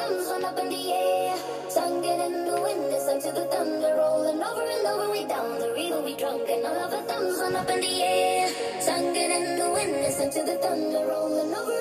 thumbs one up in the air. Singing in the wind, listen to the thunder rolling over and over. We down the river, we drunk, and all of our thumbs one up in the air. Singing in the wind, listen to the thunder rolling over